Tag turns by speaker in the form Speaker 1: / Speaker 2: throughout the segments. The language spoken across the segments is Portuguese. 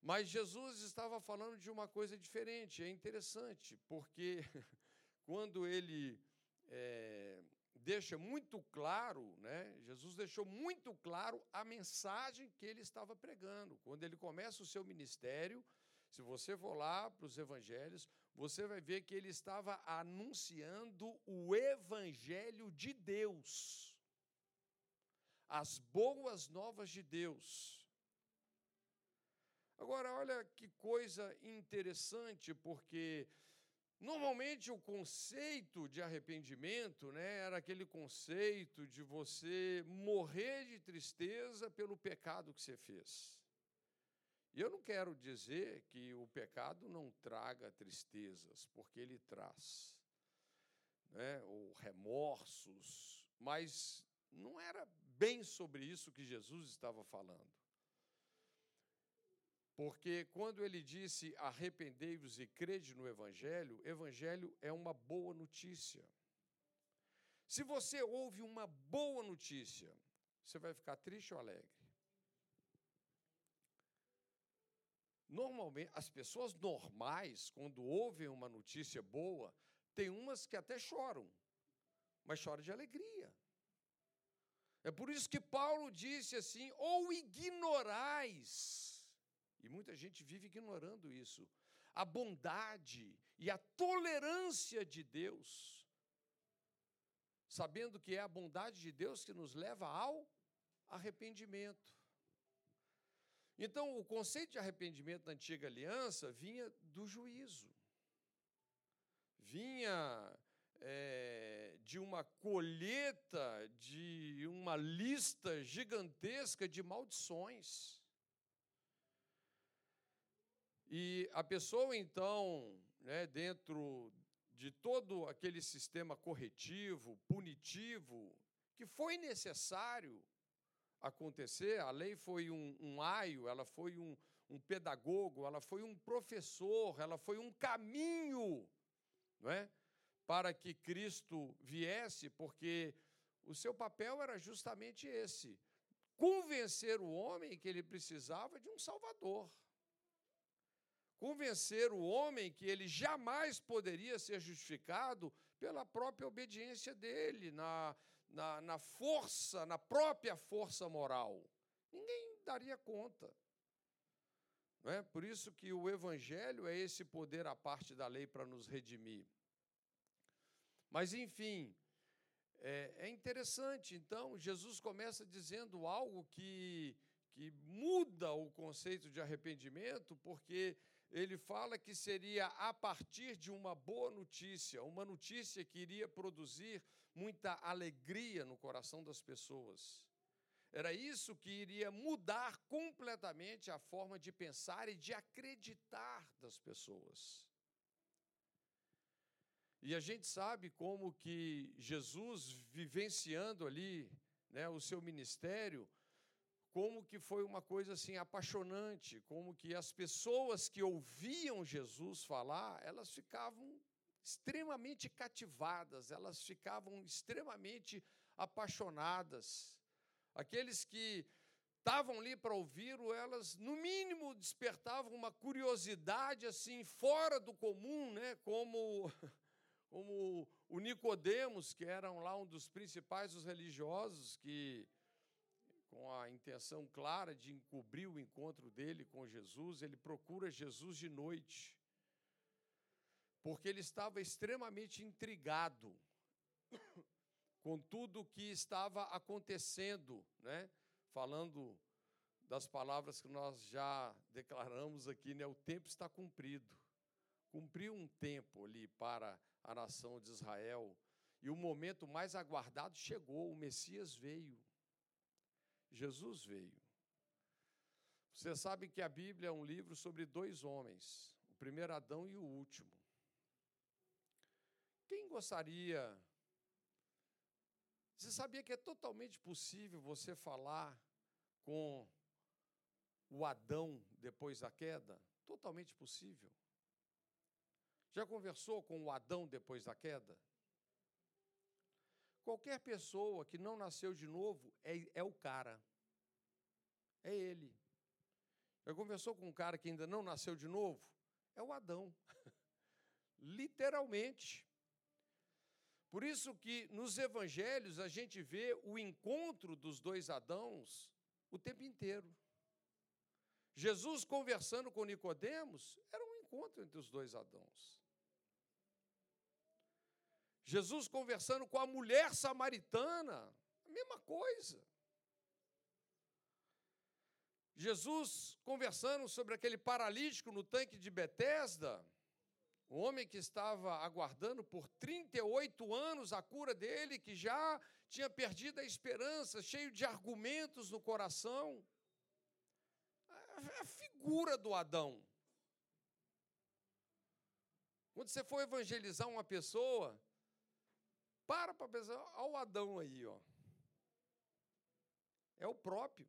Speaker 1: Mas Jesus estava falando de uma coisa diferente. É interessante, porque quando ele é, deixa muito claro, né? Jesus deixou muito claro a mensagem que ele estava pregando. Quando ele começa o seu ministério, se você for lá para os evangelhos, você vai ver que ele estava anunciando o evangelho de Deus. As boas novas de Deus. Agora, olha que coisa interessante, porque normalmente o conceito de arrependimento né, era aquele conceito de você morrer de tristeza pelo pecado que você fez. E eu não quero dizer que o pecado não traga tristezas, porque ele traz, né, ou remorsos, mas não era bem sobre isso que Jesus estava falando. Porque quando ele disse arrependei-vos e crede no Evangelho, Evangelho é uma boa notícia. Se você ouve uma boa notícia, você vai ficar triste ou alegre? Normalmente, as pessoas normais, quando ouvem uma notícia boa, tem umas que até choram, mas choram de alegria. É por isso que Paulo disse assim: ou ignorais e muita gente vive ignorando isso. A bondade e a tolerância de Deus, sabendo que é a bondade de Deus que nos leva ao arrependimento. Então, o conceito de arrependimento da antiga aliança vinha do juízo, vinha é, de uma colheita, de uma lista gigantesca de maldições. E a pessoa, então, né, dentro de todo aquele sistema corretivo, punitivo, que foi necessário acontecer, a lei foi um, um aio, ela foi um, um pedagogo, ela foi um professor, ela foi um caminho não é? para que Cristo viesse, porque o seu papel era justamente esse: convencer o homem que ele precisava de um Salvador convencer o homem que ele jamais poderia ser justificado pela própria obediência dele, na, na, na força, na própria força moral. Ninguém daria conta. Não é? Por isso que o Evangelho é esse poder à parte da lei para nos redimir. Mas, enfim, é, é interessante, então, Jesus começa dizendo algo que, que muda o conceito de arrependimento, porque ele fala que seria a partir de uma boa notícia, uma notícia que iria produzir muita alegria no coração das pessoas. Era isso que iria mudar completamente a forma de pensar e de acreditar das pessoas. E a gente sabe como que Jesus, vivenciando ali né, o seu ministério, como que foi uma coisa assim apaixonante, como que as pessoas que ouviam Jesus falar, elas ficavam extremamente cativadas, elas ficavam extremamente apaixonadas. Aqueles que estavam ali para ouvir, elas no mínimo despertavam uma curiosidade assim fora do comum, né? Como como o Nicodemos, que era lá um dos principais dos religiosos que com a intenção clara de encobrir o encontro dele com Jesus, ele procura Jesus de noite, porque ele estava extremamente intrigado com tudo o que estava acontecendo, né? falando das palavras que nós já declaramos aqui, né? o tempo está cumprido. Cumpriu um tempo ali para a nação de Israel, e o momento mais aguardado chegou, o Messias veio. Jesus veio. Você sabe que a Bíblia é um livro sobre dois homens, o primeiro Adão e o último. Quem gostaria. Você sabia que é totalmente possível você falar com o Adão depois da queda? Totalmente possível. Já conversou com o Adão depois da queda? Qualquer pessoa que não nasceu de novo é, é o cara. É ele. Já conversou com um cara que ainda não nasceu de novo? É o Adão. Literalmente. Por isso que nos evangelhos a gente vê o encontro dos dois Adãos o tempo inteiro. Jesus conversando com Nicodemos era um encontro entre os dois Adãos. Jesus conversando com a mulher samaritana, a mesma coisa. Jesus conversando sobre aquele paralítico no tanque de Betesda, o homem que estava aguardando por 38 anos a cura dele, que já tinha perdido a esperança, cheio de argumentos no coração. A figura do Adão. Quando você for evangelizar uma pessoa, para para pensar, olha o Adão aí, ó. É o próprio.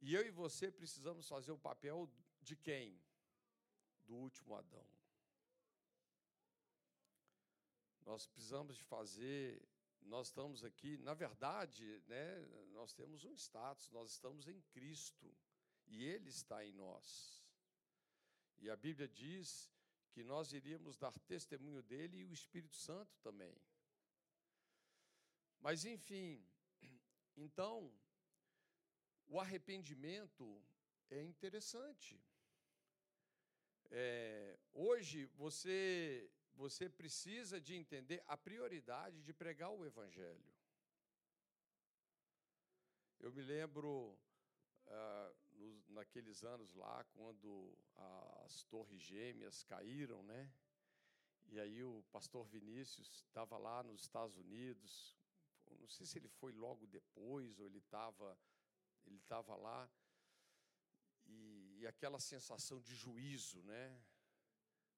Speaker 1: E eu e você precisamos fazer o papel de quem? Do último Adão. Nós precisamos de fazer, nós estamos aqui, na verdade, né, nós temos um status, nós estamos em Cristo e Ele está em nós. E a Bíblia diz que nós iríamos dar testemunho dele e o Espírito Santo também. Mas, enfim, então, o arrependimento é interessante. É, hoje você você precisa de entender a prioridade de pregar o Evangelho. Eu me lembro ah, naqueles anos lá, quando as torres gêmeas caíram, né? E aí o pastor Vinícius estava lá nos Estados Unidos. Não sei se ele foi logo depois ou ele estava ele estava lá e, e, aquela sensação de juízo, né?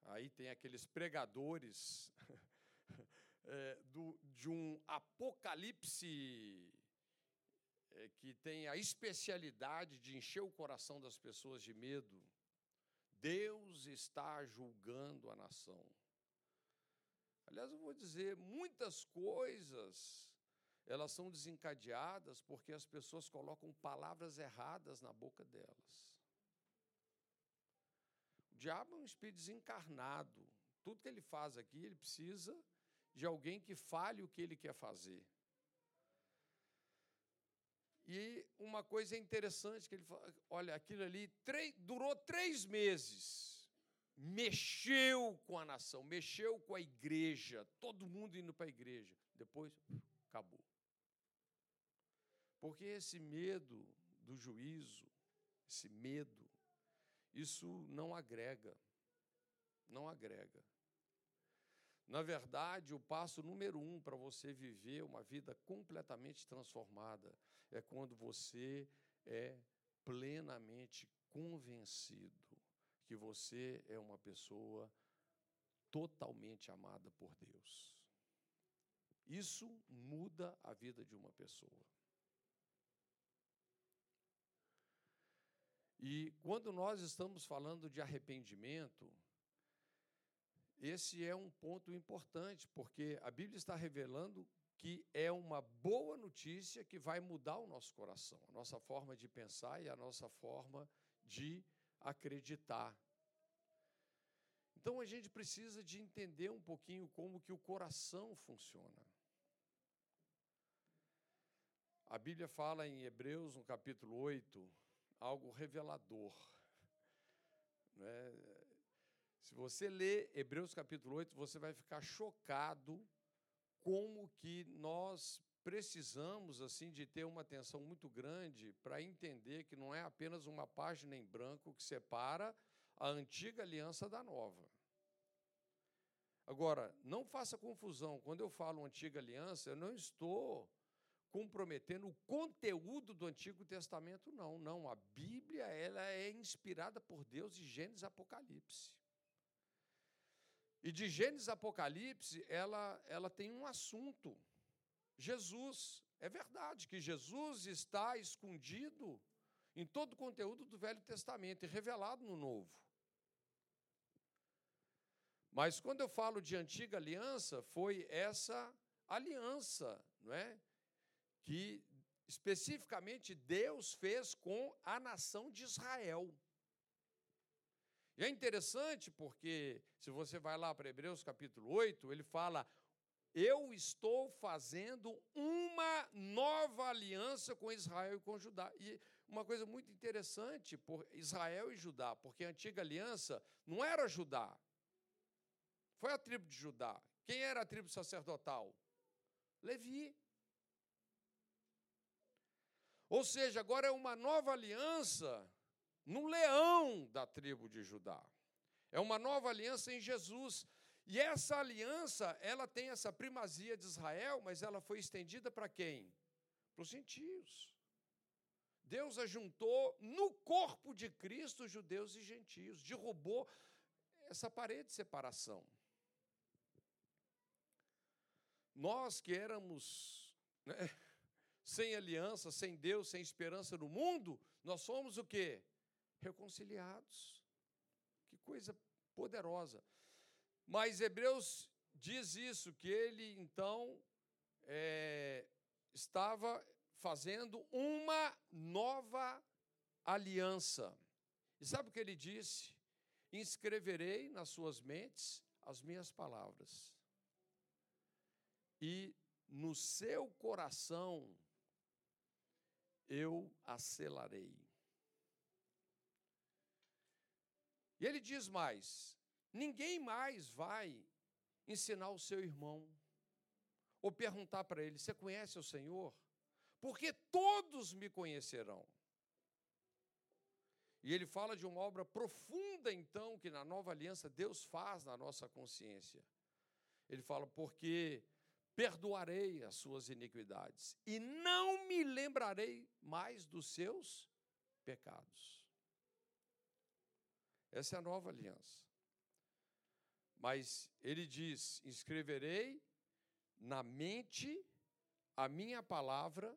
Speaker 1: Aí tem aqueles pregadores é, do, de um apocalipse que tem a especialidade de encher o coração das pessoas de medo. Deus está julgando a nação. Aliás, eu vou dizer, muitas coisas elas são desencadeadas porque as pessoas colocam palavras erradas na boca delas. O diabo é um espírito desencarnado. Tudo que ele faz aqui, ele precisa de alguém que fale o que ele quer fazer. E uma coisa interessante que ele fala, olha, aquilo ali três, durou três meses, mexeu com a nação, mexeu com a igreja, todo mundo indo para a igreja. Depois, acabou. Porque esse medo do juízo, esse medo, isso não agrega, não agrega. Na verdade, o passo número um para você viver uma vida completamente transformada é quando você é plenamente convencido que você é uma pessoa totalmente amada por Deus. Isso muda a vida de uma pessoa. E quando nós estamos falando de arrependimento, esse é um ponto importante, porque a Bíblia está revelando que é uma boa notícia que vai mudar o nosso coração, a nossa forma de pensar e a nossa forma de acreditar. Então a gente precisa de entender um pouquinho como que o coração funciona. A Bíblia fala em Hebreus, no capítulo 8, algo revelador. Né? Se você ler Hebreus capítulo 8, você vai ficar chocado como que nós precisamos assim de ter uma atenção muito grande para entender que não é apenas uma página em branco que separa a antiga aliança da nova. Agora, não faça confusão. Quando eu falo antiga aliança, eu não estou comprometendo o conteúdo do Antigo Testamento, não. Não, a Bíblia ela é inspirada por Deus de Gênesis e Apocalipse. E de Gênesis Apocalipse, ela, ela tem um assunto. Jesus. É verdade que Jesus está escondido em todo o conteúdo do Velho Testamento e revelado no Novo. Mas quando eu falo de antiga aliança, foi essa aliança, não é? que especificamente Deus fez com a nação de Israel. É interessante porque, se você vai lá para Hebreus capítulo 8, ele fala: Eu estou fazendo uma nova aliança com Israel e com Judá. E uma coisa muito interessante por Israel e Judá, porque a antiga aliança não era Judá, foi a tribo de Judá. Quem era a tribo sacerdotal? Levi. Ou seja, agora é uma nova aliança no leão da tribo de Judá. É uma nova aliança em Jesus. E essa aliança, ela tem essa primazia de Israel, mas ela foi estendida para quem? Para os gentios. Deus ajuntou no corpo de Cristo judeus e gentios, derrubou essa parede de separação. Nós que éramos né, sem aliança, sem Deus, sem esperança no mundo, nós somos o quê? Reconciliados. Que coisa poderosa. Mas Hebreus diz isso, que ele então é, estava fazendo uma nova aliança. E sabe o que ele disse? Inscreverei nas suas mentes as minhas palavras, e no seu coração eu as selarei. E ele diz mais: ninguém mais vai ensinar o seu irmão, ou perguntar para ele: Você conhece o Senhor? Porque todos me conhecerão. E ele fala de uma obra profunda, então, que na nova aliança Deus faz na nossa consciência. Ele fala: Porque perdoarei as suas iniquidades e não me lembrarei mais dos seus pecados. Essa é a nova aliança. Mas ele diz: escreverei na mente a minha palavra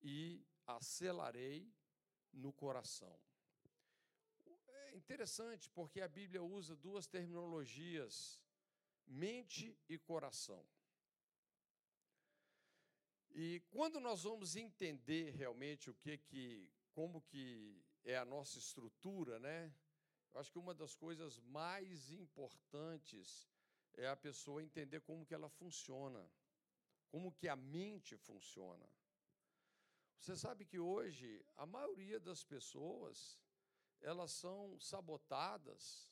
Speaker 1: e a selarei no coração. É interessante porque a Bíblia usa duas terminologias, mente e coração. E quando nós vamos entender realmente o que que como que é a nossa estrutura, né? Eu acho que uma das coisas mais importantes é a pessoa entender como que ela funciona, como que a mente funciona. Você sabe que hoje a maioria das pessoas elas são sabotadas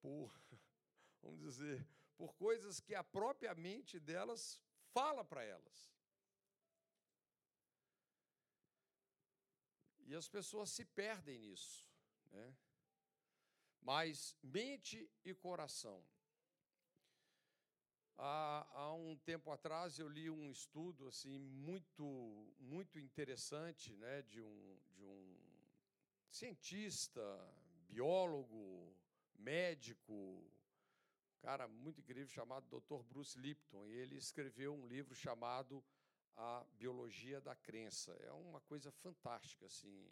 Speaker 1: por, vamos dizer, por coisas que a própria mente delas fala para elas. E as pessoas se perdem nisso. Né? Mas mente e coração. Há, há, um tempo atrás eu li um estudo assim muito muito interessante, né, de um de um cientista, biólogo, médico, cara muito incrível chamado Dr. Bruce Lipton, e ele escreveu um livro chamado A Biologia da Crença. É uma coisa fantástica assim,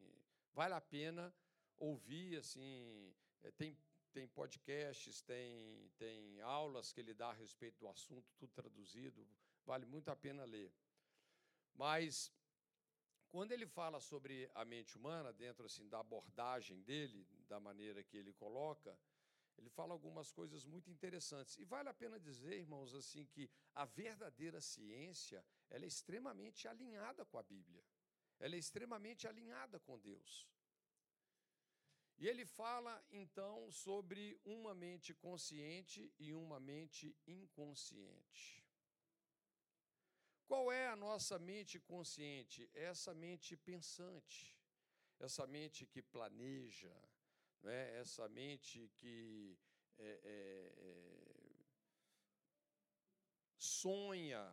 Speaker 1: vale a pena ouvir assim, é, tem tem podcasts, tem, tem aulas que ele dá a respeito do assunto, tudo traduzido, vale muito a pena ler. Mas quando ele fala sobre a mente humana, dentro assim da abordagem dele, da maneira que ele coloca, ele fala algumas coisas muito interessantes. E vale a pena dizer, irmãos, assim que a verdadeira ciência, ela é extremamente alinhada com a Bíblia. Ela é extremamente alinhada com Deus. E ele fala então sobre uma mente consciente e uma mente inconsciente. Qual é a nossa mente consciente? É essa mente pensante, essa mente que planeja, né? essa mente que é, é, é, sonha,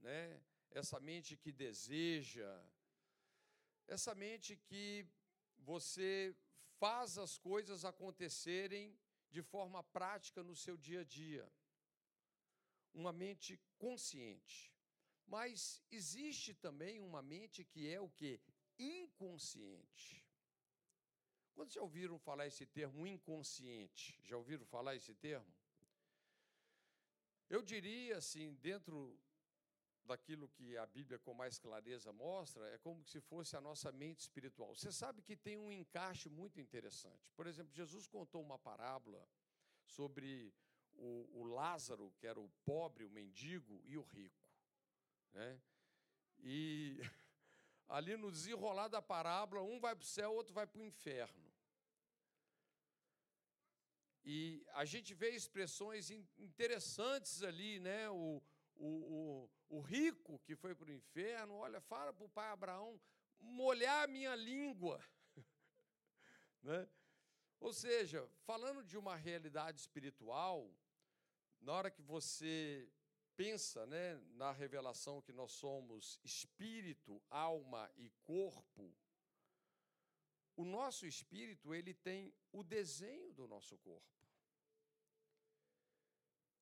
Speaker 1: né? essa mente que deseja, essa mente que você faz as coisas acontecerem de forma prática no seu dia a dia. Uma mente consciente. Mas existe também uma mente que é o que? Inconsciente. Quando já ouviram falar esse termo inconsciente? Já ouviram falar esse termo? Eu diria assim, dentro daquilo que a Bíblia com mais clareza mostra, é como se fosse a nossa mente espiritual. Você sabe que tem um encaixe muito interessante. Por exemplo, Jesus contou uma parábola sobre o, o Lázaro, que era o pobre, o mendigo, e o rico. Né? E ali no desenrolar da parábola, um vai para o céu, outro vai para o inferno. E a gente vê expressões interessantes ali, né? O, o, o, o rico que foi para o inferno, olha, fala para o pai Abraão molhar a minha língua. né? Ou seja, falando de uma realidade espiritual, na hora que você pensa né, na revelação que nós somos espírito, alma e corpo, o nosso espírito ele tem o desenho do nosso corpo.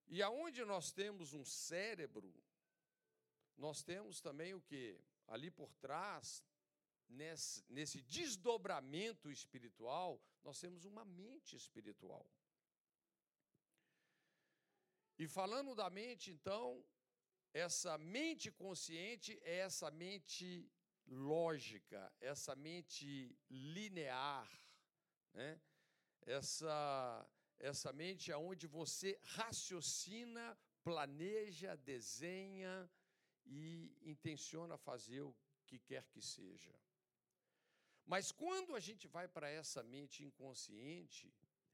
Speaker 1: E aonde nós temos um cérebro, nós temos também o que? Ali por trás, nesse, nesse desdobramento espiritual, nós temos uma mente espiritual. E falando da mente, então, essa mente consciente é essa mente lógica, essa mente linear, né? essa, essa mente onde você raciocina, planeja, desenha e intenciona fazer o que quer que seja. Mas quando a gente vai para essa mente inconsciente,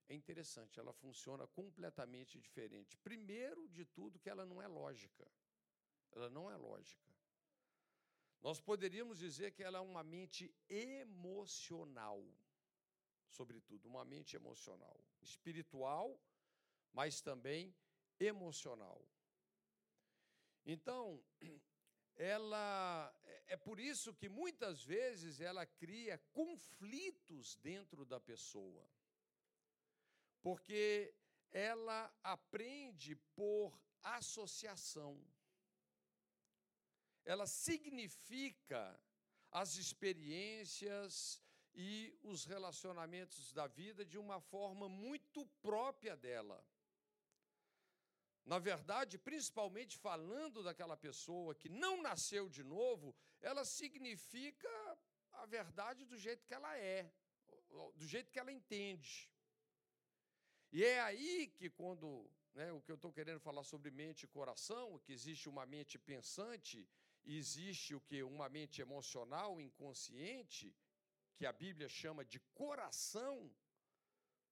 Speaker 1: é interessante, ela funciona completamente diferente. Primeiro de tudo, que ela não é lógica. Ela não é lógica. Nós poderíamos dizer que ela é uma mente emocional, sobretudo, uma mente emocional, espiritual, mas também emocional. Então, ela é por isso que muitas vezes ela cria conflitos dentro da pessoa porque ela aprende por associação. Ela significa as experiências e os relacionamentos da vida de uma forma muito própria dela. Na verdade, principalmente falando daquela pessoa que não nasceu de novo, ela significa a verdade do jeito que ela é, do jeito que ela entende. E é aí que, quando né, o que eu estou querendo falar sobre mente e coração, que existe uma mente pensante, existe o que? Uma mente emocional, inconsciente, que a Bíblia chama de coração,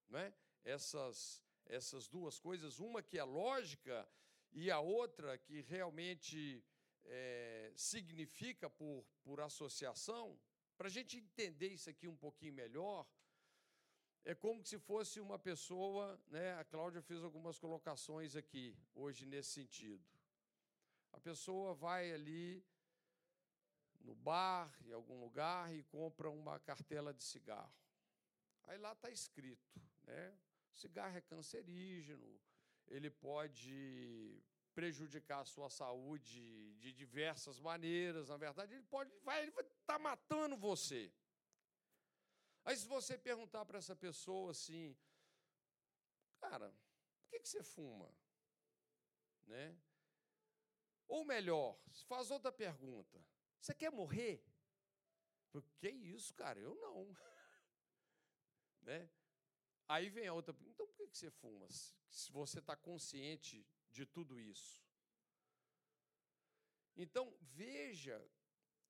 Speaker 1: né? essas, essas duas coisas, uma que é lógica e a outra que realmente é, significa por, por associação, para a gente entender isso aqui um pouquinho melhor, é como se fosse uma pessoa, né? A Cláudia fez algumas colocações aqui hoje nesse sentido. A pessoa vai ali no bar, em algum lugar, e compra uma cartela de cigarro. Aí lá está escrito, né? Cigarro é cancerígeno, ele pode prejudicar a sua saúde de diversas maneiras. Na verdade, ele pode, vai, ele tá matando você. Aí, se você perguntar para essa pessoa assim, cara, por que, que você fuma? Né? Ou melhor, faz outra pergunta: você quer morrer? Que isso, cara? Eu não. né? Aí vem a outra pergunta: então por que você fuma? Se você está consciente de tudo isso. Então, veja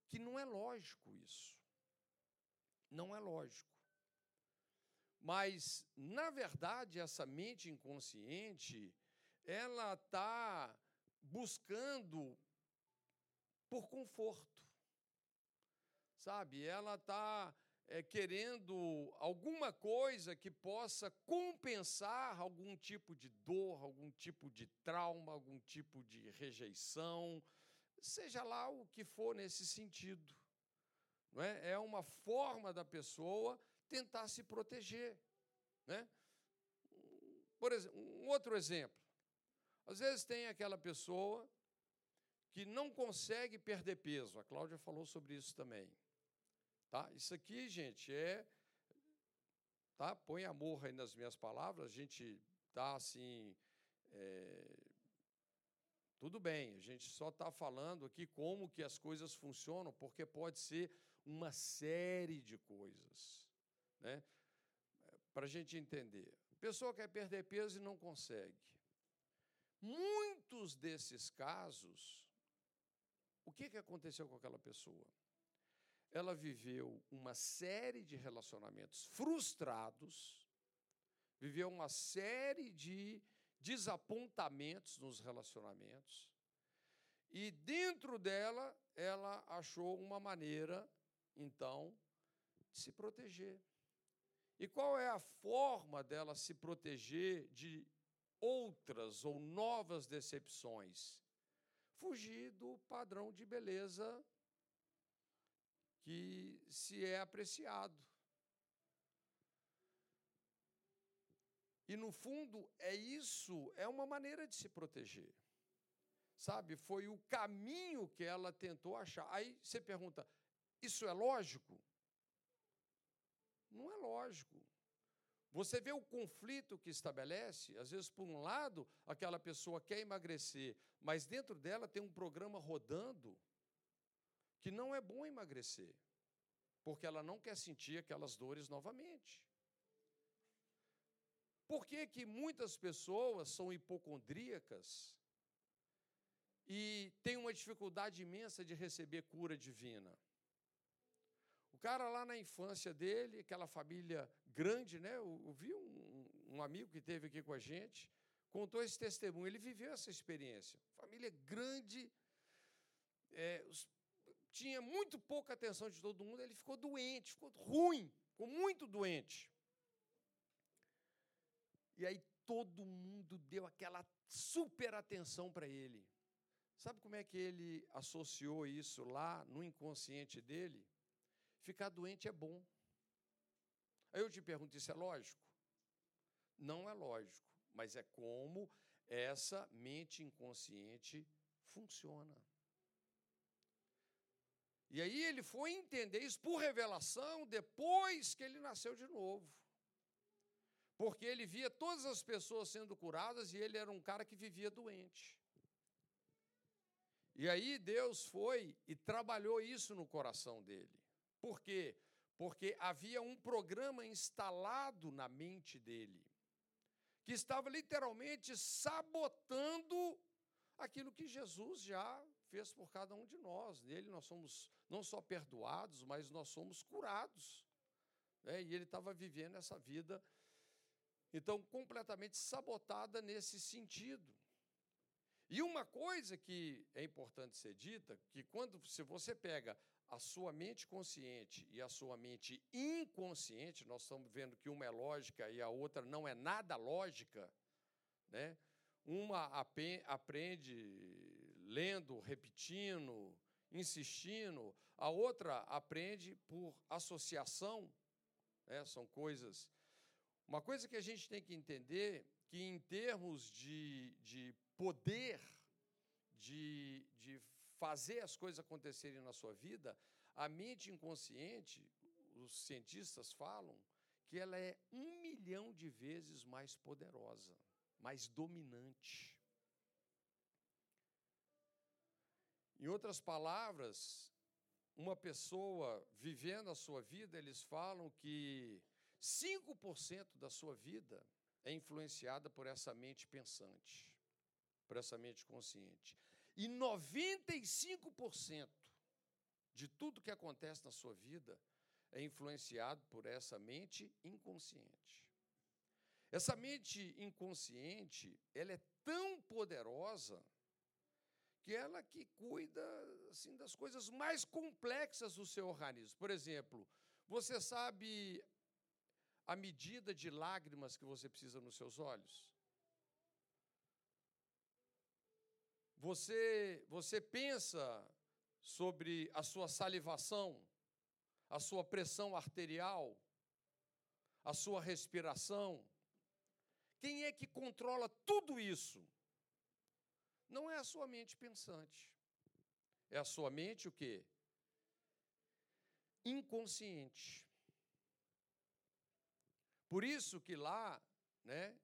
Speaker 1: que não é lógico isso. Não é lógico. Mas, na verdade, essa mente inconsciente, ela está buscando por conforto. Sabe? Ela está é, querendo alguma coisa que possa compensar algum tipo de dor, algum tipo de trauma, algum tipo de rejeição, seja lá o que for nesse sentido. Não é? é uma forma da pessoa tentar se proteger. Né? Por exemplo, um outro exemplo. Às vezes tem aquela pessoa que não consegue perder peso. A Cláudia falou sobre isso também. Tá? Isso aqui, gente, é. Tá? Põe amor aí nas minhas palavras. A gente está assim. É, Tudo bem, a gente só está falando aqui como que as coisas funcionam, porque pode ser uma série de coisas. Né? Para a gente entender. A pessoa quer perder peso e não consegue. Muitos desses casos, o que, que aconteceu com aquela pessoa? Ela viveu uma série de relacionamentos frustrados, viveu uma série de desapontamentos nos relacionamentos, e dentro dela, ela achou uma maneira, então, de se proteger. E qual é a forma dela se proteger de outras ou novas decepções? Fugir do padrão de beleza que se é apreciado. E no fundo, é isso, é uma maneira de se proteger. Sabe? Foi o caminho que ela tentou achar. Aí você pergunta: isso é lógico? Não é lógico. Você vê o conflito que estabelece, às vezes, por um lado, aquela pessoa quer emagrecer, mas dentro dela tem um programa rodando que não é bom emagrecer, porque ela não quer sentir aquelas dores novamente. Por que, que muitas pessoas são hipocondríacas e têm uma dificuldade imensa de receber cura divina? O cara lá na infância dele, aquela família grande, né? Eu, eu vi um, um, amigo que teve aqui com a gente, contou esse testemunho. Ele viveu essa experiência. Família grande, é, os, tinha muito pouca atenção de todo mundo. Ele ficou doente, ficou ruim, ficou muito doente. E aí todo mundo deu aquela super atenção para ele. Sabe como é que ele associou isso lá no inconsciente dele? Ficar doente é bom. Aí eu te pergunto: isso é lógico? Não é lógico, mas é como essa mente inconsciente funciona. E aí ele foi entender isso por revelação depois que ele nasceu de novo. Porque ele via todas as pessoas sendo curadas e ele era um cara que vivia doente. E aí Deus foi e trabalhou isso no coração dele. Por quê? Porque havia um programa instalado na mente dele, que estava literalmente sabotando aquilo que Jesus já fez por cada um de nós. Nele nós somos não só perdoados, mas nós somos curados. Né? E ele estava vivendo essa vida, então, completamente sabotada nesse sentido. E uma coisa que é importante ser dita, que quando se você pega a sua mente consciente e a sua mente inconsciente, nós estamos vendo que uma é lógica e a outra não é nada lógica, né? Uma aprende lendo, repetindo, insistindo, a outra aprende por associação, né? são coisas. Uma coisa que a gente tem que entender que em termos de, de poder, de, de fazer as coisas acontecerem na sua vida, a mente inconsciente, os cientistas falam, que ela é um milhão de vezes mais poderosa, mais dominante. Em outras palavras, uma pessoa vivendo a sua vida, eles falam que 5% da sua vida é influenciada por essa mente pensante, por essa mente consciente. E 95% de tudo que acontece na sua vida é influenciado por essa mente inconsciente. Essa mente inconsciente, ela é tão poderosa que ela que cuida assim das coisas mais complexas do seu organismo. Por exemplo, você sabe a medida de lágrimas que você precisa nos seus olhos? Você, você pensa sobre a sua salivação, a sua pressão arterial, a sua respiração. Quem é que controla tudo isso? Não é a sua mente pensante. É a sua mente o quê? Inconsciente. Por isso que lá, né,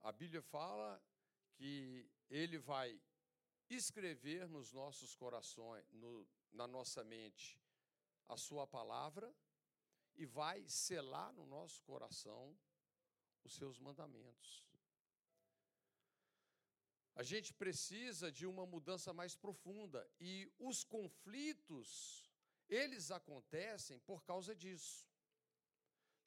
Speaker 1: a Bíblia fala que ele vai escrever nos nossos corações, no, na nossa mente, a Sua palavra e vai selar no nosso coração os seus mandamentos. A gente precisa de uma mudança mais profunda e os conflitos, eles acontecem por causa disso.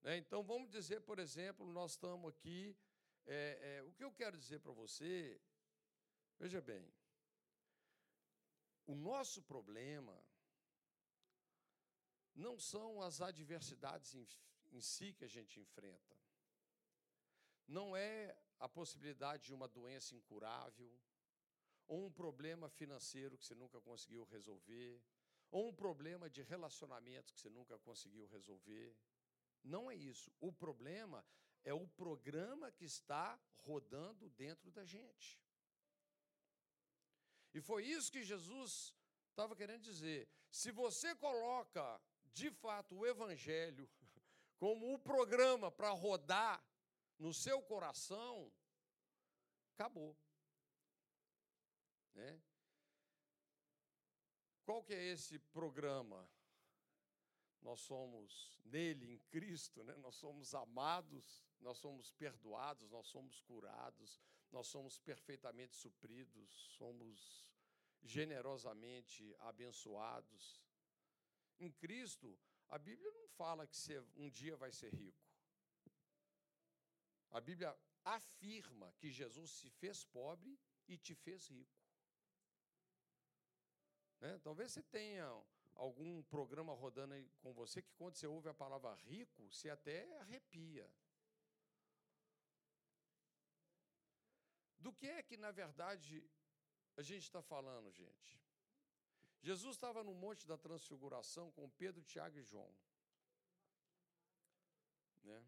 Speaker 1: Né? Então, vamos dizer, por exemplo, nós estamos aqui. É, é, o que eu quero dizer para você, veja bem, o nosso problema não são as adversidades em, em si que a gente enfrenta. Não é a possibilidade de uma doença incurável, ou um problema financeiro que você nunca conseguiu resolver, ou um problema de relacionamento que você nunca conseguiu resolver. Não é isso. O problema é o programa que está rodando dentro da gente. E foi isso que Jesus estava querendo dizer. Se você coloca, de fato, o Evangelho como o programa para rodar no seu coração, acabou. Né? Qual que é esse programa? Nós somos nele, em Cristo, né? nós somos amados, nós somos perdoados, nós somos curados, nós somos perfeitamente supridos, somos generosamente abençoados. Em Cristo, a Bíblia não fala que você um dia vai ser rico. A Bíblia afirma que Jesus se fez pobre e te fez rico. Né? Talvez você tenha algum programa rodando aí com você que, quando você ouve a palavra rico, você até arrepia. Do que é que, na verdade, a gente está falando, gente? Jesus estava no Monte da Transfiguração com Pedro, Tiago e João. Né?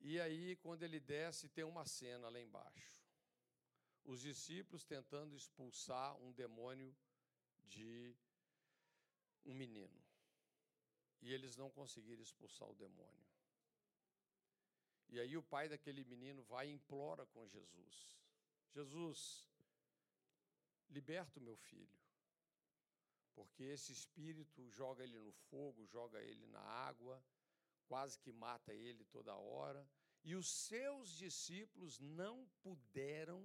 Speaker 1: E aí, quando ele desce, tem uma cena lá embaixo. Os discípulos tentando expulsar um demônio de um menino. E eles não conseguiram expulsar o demônio. E aí o pai daquele menino vai e implora com Jesus: Jesus, liberta o meu filho. Porque esse espírito joga ele no fogo, joga ele na água, quase que mata ele toda hora, e os seus discípulos não puderam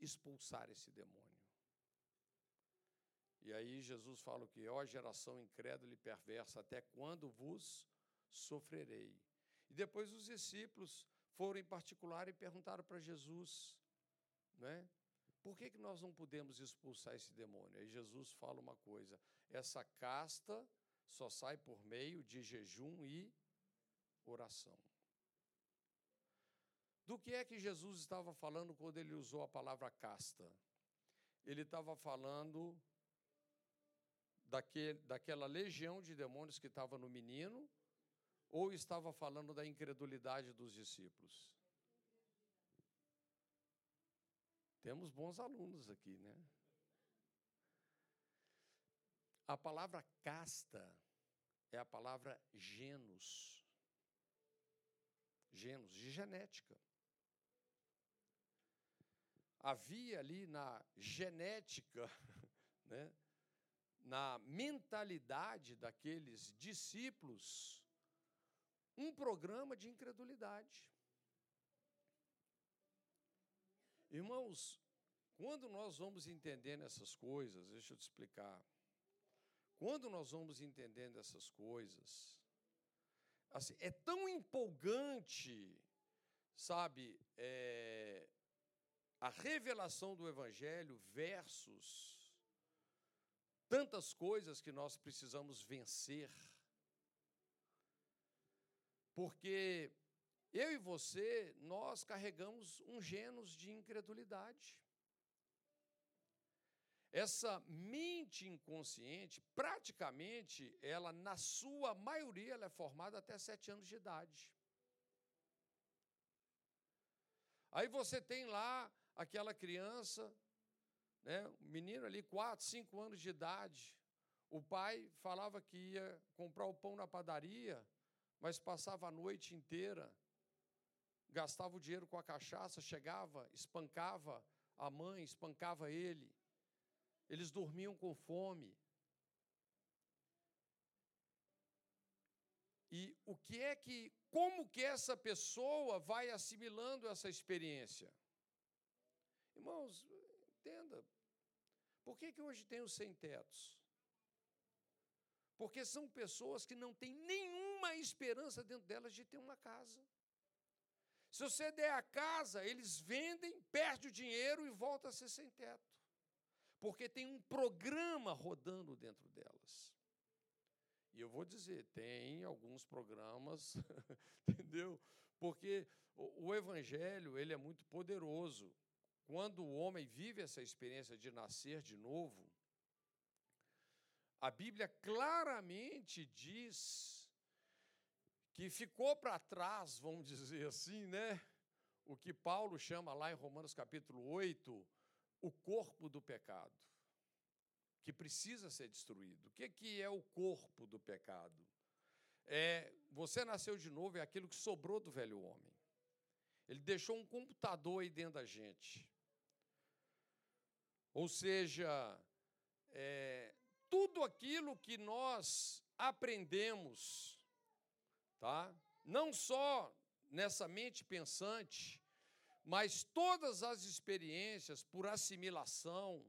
Speaker 1: expulsar esse demônio. E aí Jesus fala o que? Ó geração incrédula e perversa, até quando vos sofrerei? E depois os discípulos foram em particular e perguntaram para Jesus, né? Por que, que nós não podemos expulsar esse demônio? Aí Jesus fala uma coisa: essa casta só sai por meio de jejum e oração. Do que é que Jesus estava falando quando ele usou a palavra casta? Ele estava falando daquele, daquela legião de demônios que estava no menino, ou estava falando da incredulidade dos discípulos? Temos bons alunos aqui, né? A palavra casta é a palavra genos. Genos, de genética. Havia ali na genética, né, na mentalidade daqueles discípulos, um programa de incredulidade. Irmãos, quando nós vamos entendendo essas coisas, deixa eu te explicar. Quando nós vamos entendendo essas coisas, assim, é tão empolgante, sabe, é, a revelação do Evangelho versus tantas coisas que nós precisamos vencer. Porque eu e você, nós carregamos um gênus de incredulidade. Essa mente inconsciente, praticamente, ela, na sua maioria, ela é formada até sete anos de idade. Aí você tem lá aquela criança, né, um menino ali, quatro, cinco anos de idade. O pai falava que ia comprar o pão na padaria, mas passava a noite inteira gastava o dinheiro com a cachaça, chegava, espancava a mãe, espancava ele. Eles dormiam com fome. E o que é que, como que essa pessoa vai assimilando essa experiência? Irmãos, entenda. Por que, que hoje tem os sem-tetos? Porque são pessoas que não têm nenhuma esperança dentro delas de ter uma casa. Se você der a casa, eles vendem, perde o dinheiro e volta a ser sem teto. Porque tem um programa rodando dentro delas. E eu vou dizer, tem alguns programas, entendeu? Porque o, o evangelho, ele é muito poderoso. Quando o homem vive essa experiência de nascer de novo, a Bíblia claramente diz que ficou para trás, vamos dizer assim, né? O que Paulo chama lá em Romanos capítulo 8, o corpo do pecado, que precisa ser destruído. O que, que é o corpo do pecado? É, você nasceu de novo, é aquilo que sobrou do velho homem. Ele deixou um computador aí dentro da gente. Ou seja, é, tudo aquilo que nós aprendemos tá? Não só nessa mente pensante, mas todas as experiências por assimilação,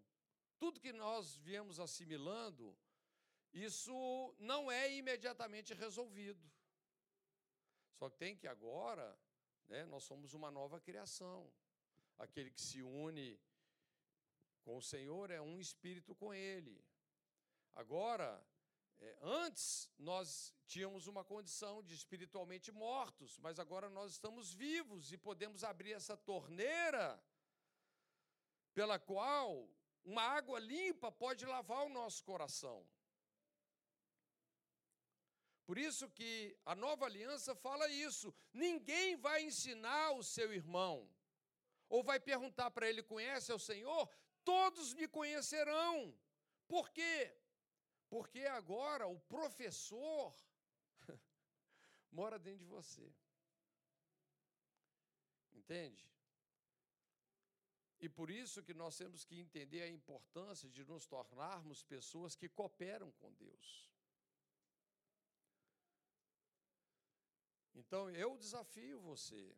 Speaker 1: tudo que nós viemos assimilando, isso não é imediatamente resolvido. Só que tem que agora, né, nós somos uma nova criação. Aquele que se une com o Senhor é um espírito com Ele. Agora, é, antes, nós tínhamos uma condição de espiritualmente mortos, mas agora nós estamos vivos e podemos abrir essa torneira pela qual uma água limpa pode lavar o nosso coração. Por isso que a nova aliança fala isso. Ninguém vai ensinar o seu irmão, ou vai perguntar para ele: conhece o Senhor? Todos me conhecerão. Por quê? Porque agora o professor mora dentro de você. Entende? E por isso que nós temos que entender a importância de nos tornarmos pessoas que cooperam com Deus. Então eu desafio você,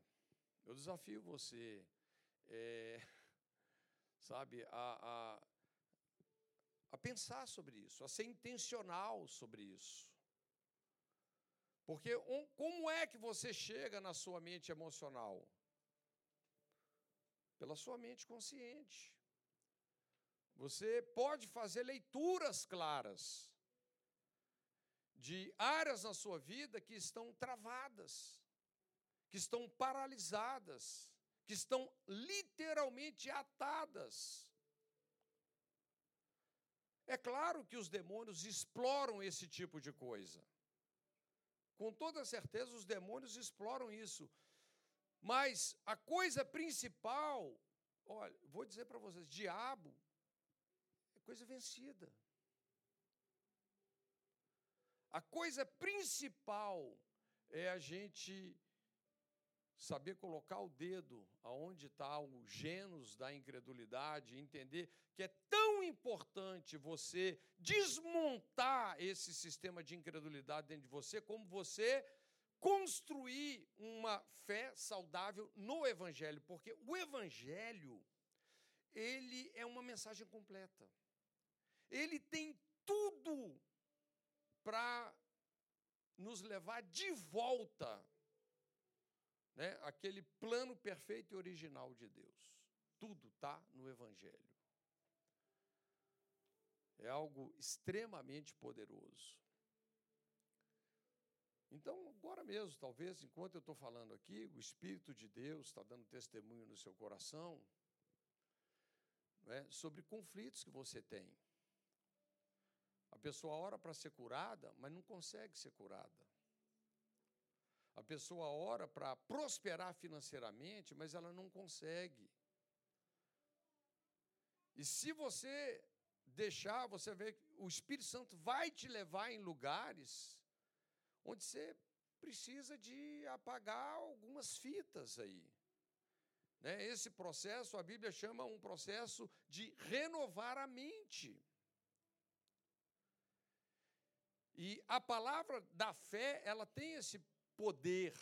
Speaker 1: eu desafio você, é, sabe, a, a a pensar sobre isso, a ser intencional sobre isso. Porque um, como é que você chega na sua mente emocional? Pela sua mente consciente. Você pode fazer leituras claras de áreas na sua vida que estão travadas, que estão paralisadas, que estão literalmente atadas. É claro que os demônios exploram esse tipo de coisa. Com toda certeza, os demônios exploram isso. Mas a coisa principal, olha, vou dizer para vocês: diabo é coisa vencida. A coisa principal é a gente saber colocar o dedo aonde está o gênus da incredulidade, entender que é tão importante você desmontar esse sistema de incredulidade dentro de você, como você construir uma fé saudável no evangelho, porque o evangelho ele é uma mensagem completa. Ele tem tudo para nos levar de volta né, aquele plano perfeito e original de Deus. Tudo está no Evangelho. É algo extremamente poderoso. Então, agora mesmo, talvez, enquanto eu estou falando aqui, o Espírito de Deus está dando testemunho no seu coração né, sobre conflitos que você tem. A pessoa ora para ser curada, mas não consegue ser curada. A pessoa ora para prosperar financeiramente, mas ela não consegue. E se você deixar, você vê que o Espírito Santo vai te levar em lugares onde você precisa de apagar algumas fitas aí. Né? Esse processo, a Bíblia chama um processo de renovar a mente. E a palavra da fé, ela tem esse poder.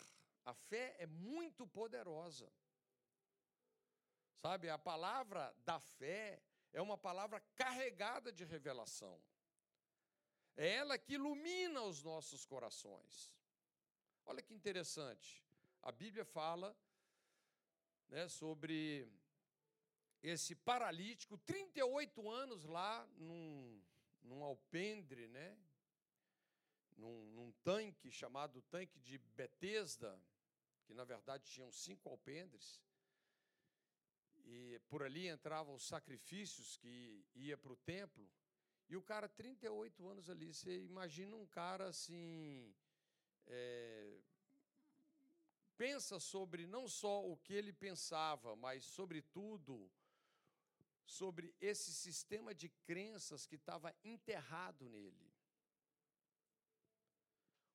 Speaker 1: A fé é muito poderosa. Sabe, a palavra da fé é uma palavra carregada de revelação. É ela que ilumina os nossos corações. Olha que interessante. A Bíblia fala né, sobre esse paralítico, 38 anos lá num, num alpendre, né, num, num tanque chamado tanque de Betesda, que na verdade tinham cinco alpendres, e por ali entravam os sacrifícios que ia para o templo, e o cara, 38 anos ali, você imagina um cara assim, é, pensa sobre não só o que ele pensava, mas, sobretudo, sobre esse sistema de crenças que estava enterrado nele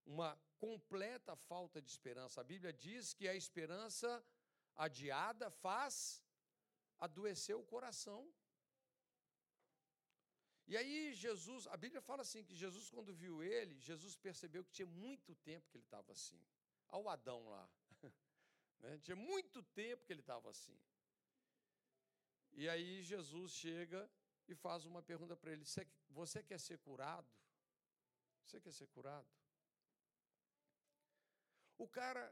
Speaker 1: uma completa falta de esperança. A Bíblia diz que a esperança adiada faz adoecer o coração. E aí Jesus, a Bíblia fala assim que Jesus quando viu ele, Jesus percebeu que tinha muito tempo que ele estava assim. Ao Adão lá. Né? Tinha muito tempo que ele estava assim. E aí Jesus chega e faz uma pergunta para ele: Você quer ser curado? Você quer ser curado? O cara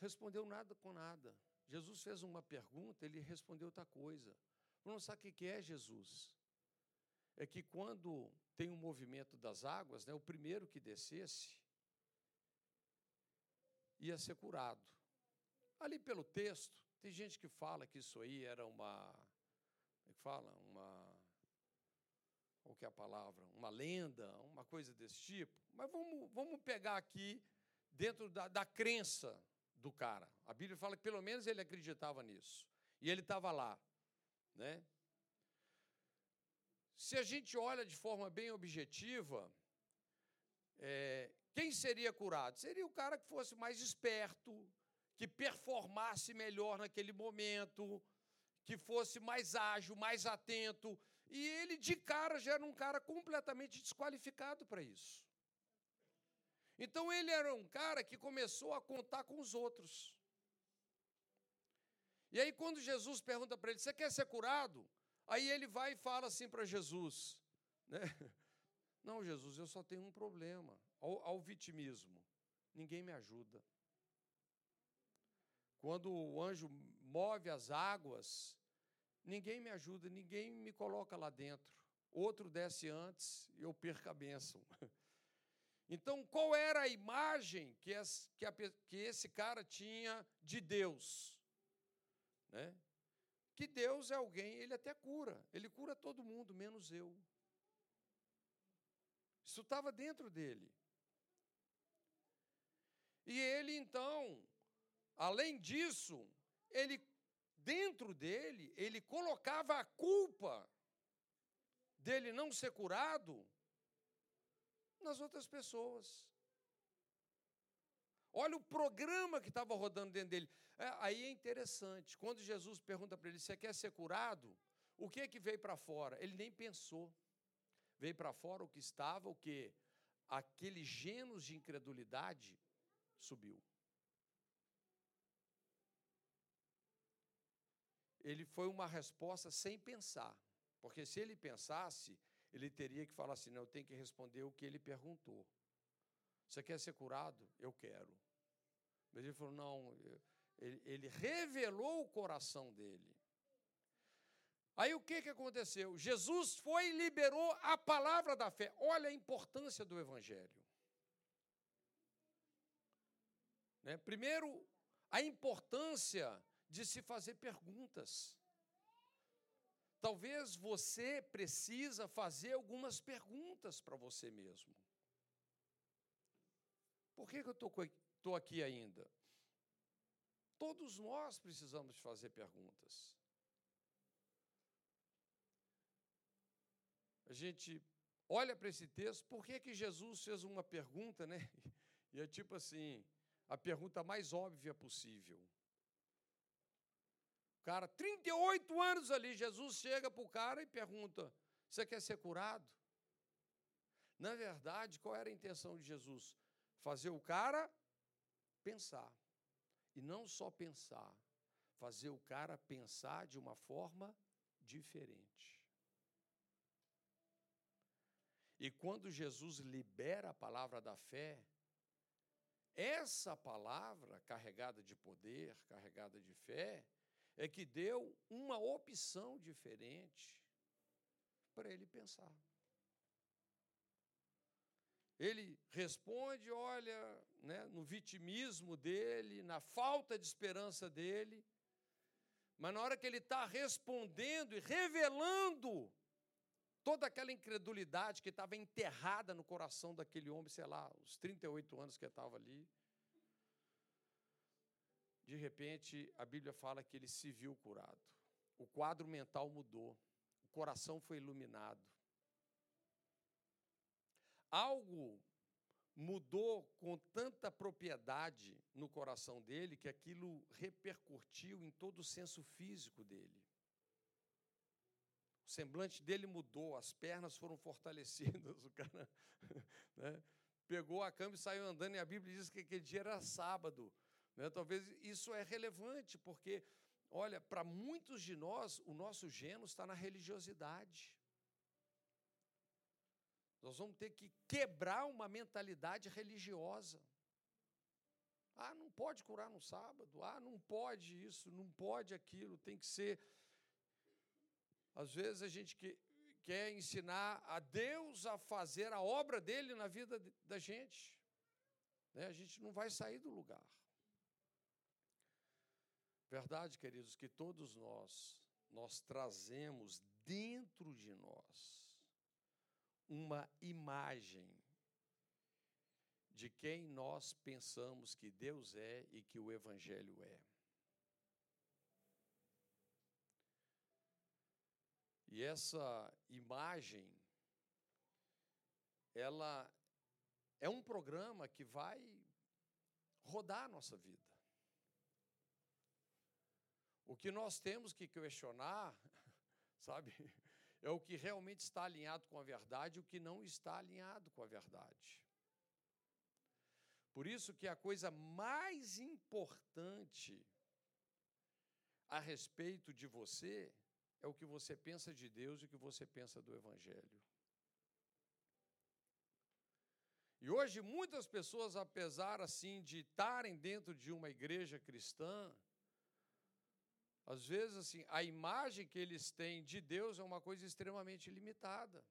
Speaker 1: respondeu nada com nada. Jesus fez uma pergunta, ele respondeu outra coisa. Não sabe o que é Jesus? É que quando tem um movimento das águas, né, o primeiro que descesse ia ser curado. Ali pelo texto, tem gente que fala que isso aí era uma. Como é que fala? Uma qual que é a palavra? Uma lenda, uma coisa desse tipo. Mas vamos, vamos pegar aqui dentro da, da crença do cara. A Bíblia fala que pelo menos ele acreditava nisso. E ele estava lá. Né? Se a gente olha de forma bem objetiva, é, quem seria curado? Seria o cara que fosse mais esperto, que performasse melhor naquele momento, que fosse mais ágil, mais atento, e ele, de cara, já era um cara completamente desqualificado para isso. Então, ele era um cara que começou a contar com os outros. E aí, quando Jesus pergunta para ele: Você quer ser curado? Aí ele vai e fala assim para Jesus: né? Não, Jesus, eu só tenho um problema. Ao, ao vitimismo. Ninguém me ajuda. Quando o anjo move as águas, Ninguém me ajuda, ninguém me coloca lá dentro. Outro desce antes e eu perco a bênção. Então, qual era a imagem que esse, que, esse cara tinha de Deus? Né? Que Deus é alguém, ele até cura, ele cura todo mundo, menos eu. Isso estava dentro dele. E ele, então, além disso, ele dentro dele, ele colocava a culpa dele não ser curado nas outras pessoas. Olha o programa que estava rodando dentro dele. É, aí é interessante. Quando Jesus pergunta para ele: Você quer ser curado? O que é que veio para fora? Ele nem pensou. Veio para fora o que estava, o que? Aquele genos de incredulidade subiu. Ele foi uma resposta sem pensar. Porque se ele pensasse, ele teria que falar assim: não, eu tenho que responder o que ele perguntou. Você quer ser curado? Eu quero. Mas ele falou: não, ele, revelou o coração dele. Aí o que, que aconteceu? Jesus foi e liberou a palavra da fé. Olha a importância do Evangelho. Né? Primeiro, a importância de se fazer perguntas. Talvez você precisa fazer algumas perguntas para você mesmo. Por que, que eu estou aqui ainda? Todos nós precisamos fazer perguntas. A gente olha para esse texto, por que, que Jesus fez uma pergunta, né? E é tipo assim, a pergunta mais óbvia possível. Cara, 38 anos ali, Jesus chega para o cara e pergunta: Você quer ser curado? Na verdade, qual era a intenção de Jesus? Fazer o cara pensar. E não só pensar, fazer o cara pensar de uma forma diferente. E quando Jesus libera a palavra da fé, essa palavra carregada de poder, carregada de fé, é que deu uma opção diferente para ele pensar. Ele responde, olha, né, no vitimismo dele, na falta de esperança dele, mas na hora que ele está respondendo e revelando toda aquela incredulidade que estava enterrada no coração daquele homem, sei lá, os 38 anos que estava ali. De repente, a Bíblia fala que ele se viu curado. O quadro mental mudou, o coração foi iluminado. Algo mudou com tanta propriedade no coração dele que aquilo repercutiu em todo o senso físico dele. O semblante dele mudou, as pernas foram fortalecidas, o cara né, pegou a cama e saiu andando, e a Bíblia diz que aquele dia era sábado. Né? Talvez isso é relevante, porque, olha, para muitos de nós, o nosso gênio está na religiosidade. Nós vamos ter que quebrar uma mentalidade religiosa. Ah, não pode curar no sábado. Ah, não pode isso, não pode aquilo. Tem que ser às vezes a gente que, quer ensinar a Deus a fazer a obra dele na vida da gente. Né? A gente não vai sair do lugar. Verdade, queridos, que todos nós, nós trazemos dentro de nós uma imagem de quem nós pensamos que Deus é e que o Evangelho é. E essa imagem, ela é um programa que vai rodar a nossa vida. O que nós temos que questionar, sabe, é o que realmente está alinhado com a verdade e o que não está alinhado com a verdade. Por isso que a coisa mais importante a respeito de você é o que você pensa de Deus e o que você pensa do Evangelho. E hoje muitas pessoas, apesar assim de estarem dentro de uma igreja cristã, às vezes assim, a imagem que eles têm de Deus é uma coisa extremamente limitada.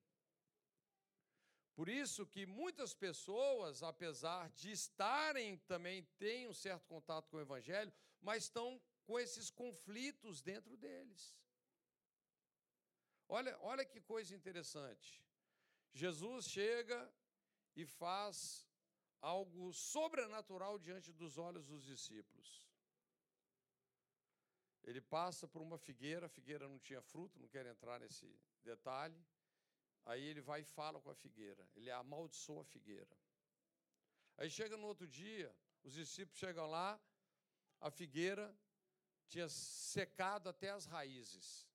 Speaker 1: Por isso que muitas pessoas, apesar de estarem também têm um certo contato com o evangelho, mas estão com esses conflitos dentro deles. Olha, olha que coisa interessante. Jesus chega e faz algo sobrenatural diante dos olhos dos discípulos. Ele passa por uma figueira, a figueira não tinha fruto, não quero entrar nesse detalhe. Aí ele vai e fala com a figueira, ele amaldiçoa a figueira. Aí chega no outro dia, os discípulos chegam lá, a figueira tinha secado até as raízes.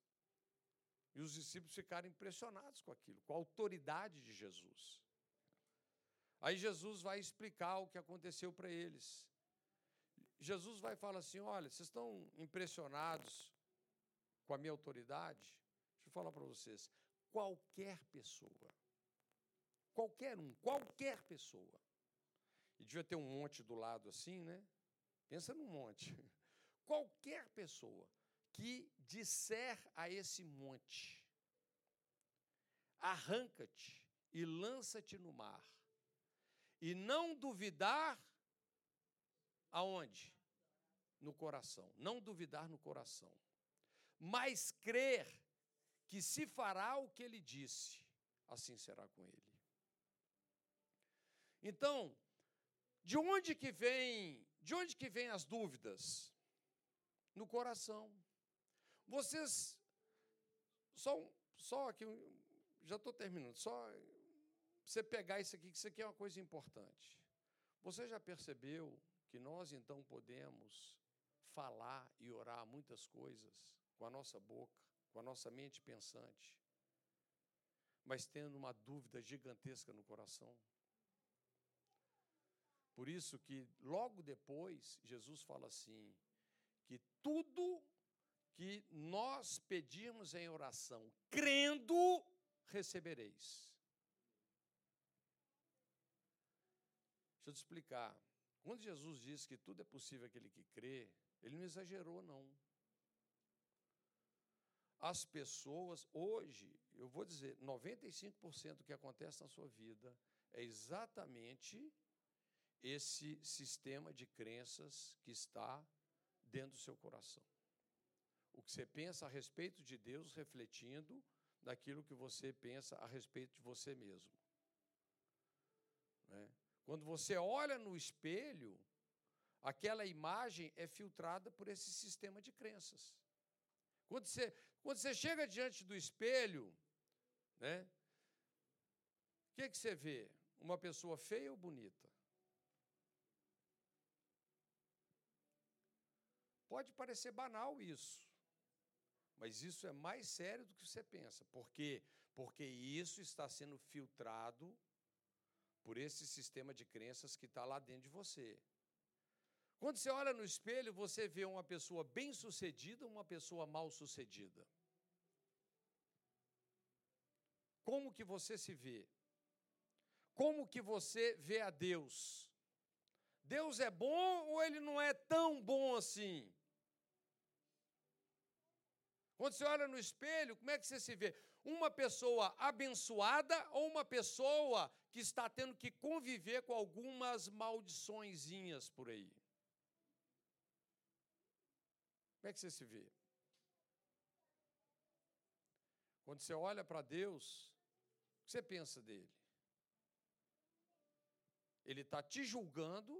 Speaker 1: E os discípulos ficaram impressionados com aquilo, com a autoridade de Jesus. Aí Jesus vai explicar o que aconteceu para eles. Jesus vai falar assim: olha, vocês estão impressionados com a minha autoridade? Deixa eu falar para vocês. Qualquer pessoa, qualquer um, qualquer pessoa, e devia ter um monte do lado assim, né? Pensa num monte. Qualquer pessoa que disser a esse monte: arranca-te e lança-te no mar, e não duvidar aonde? No coração. Não duvidar no coração, mas crer que se fará o que ele disse, assim será com ele. Então, de onde que vem, de onde que vem as dúvidas? No coração. Vocês, só, só aqui, já estou terminando, só você pegar isso aqui, que isso aqui é uma coisa importante. Você já percebeu que nós então podemos falar e orar muitas coisas com a nossa boca, com a nossa mente pensante, mas tendo uma dúvida gigantesca no coração? Por isso que logo depois Jesus fala assim: que tudo que nós pedirmos em oração, crendo, recebereis. Deixa eu te explicar. Quando Jesus disse que tudo é possível aquele que crê, ele não exagerou, não. As pessoas, hoje, eu vou dizer, 95% do que acontece na sua vida é exatamente esse sistema de crenças que está dentro do seu coração. O que você pensa a respeito de Deus refletindo naquilo que você pensa a respeito de você mesmo. Né? Quando você olha no espelho, aquela imagem é filtrada por esse sistema de crenças. Quando você, quando você chega diante do espelho, né, o que, que você vê? Uma pessoa feia ou bonita? Pode parecer banal isso, mas isso é mais sério do que você pensa. Por quê? Porque isso está sendo filtrado por esse sistema de crenças que está lá dentro de você. Quando você olha no espelho, você vê uma pessoa bem-sucedida ou uma pessoa mal-sucedida. Como que você se vê? Como que você vê a Deus? Deus é bom ou ele não é tão bom assim? Quando você olha no espelho, como é que você se vê? Uma pessoa abençoada ou uma pessoa que está tendo que conviver com algumas maldiçõezinhas por aí? Como é que você se vê? Quando você olha para Deus, o que você pensa dele? Ele está te julgando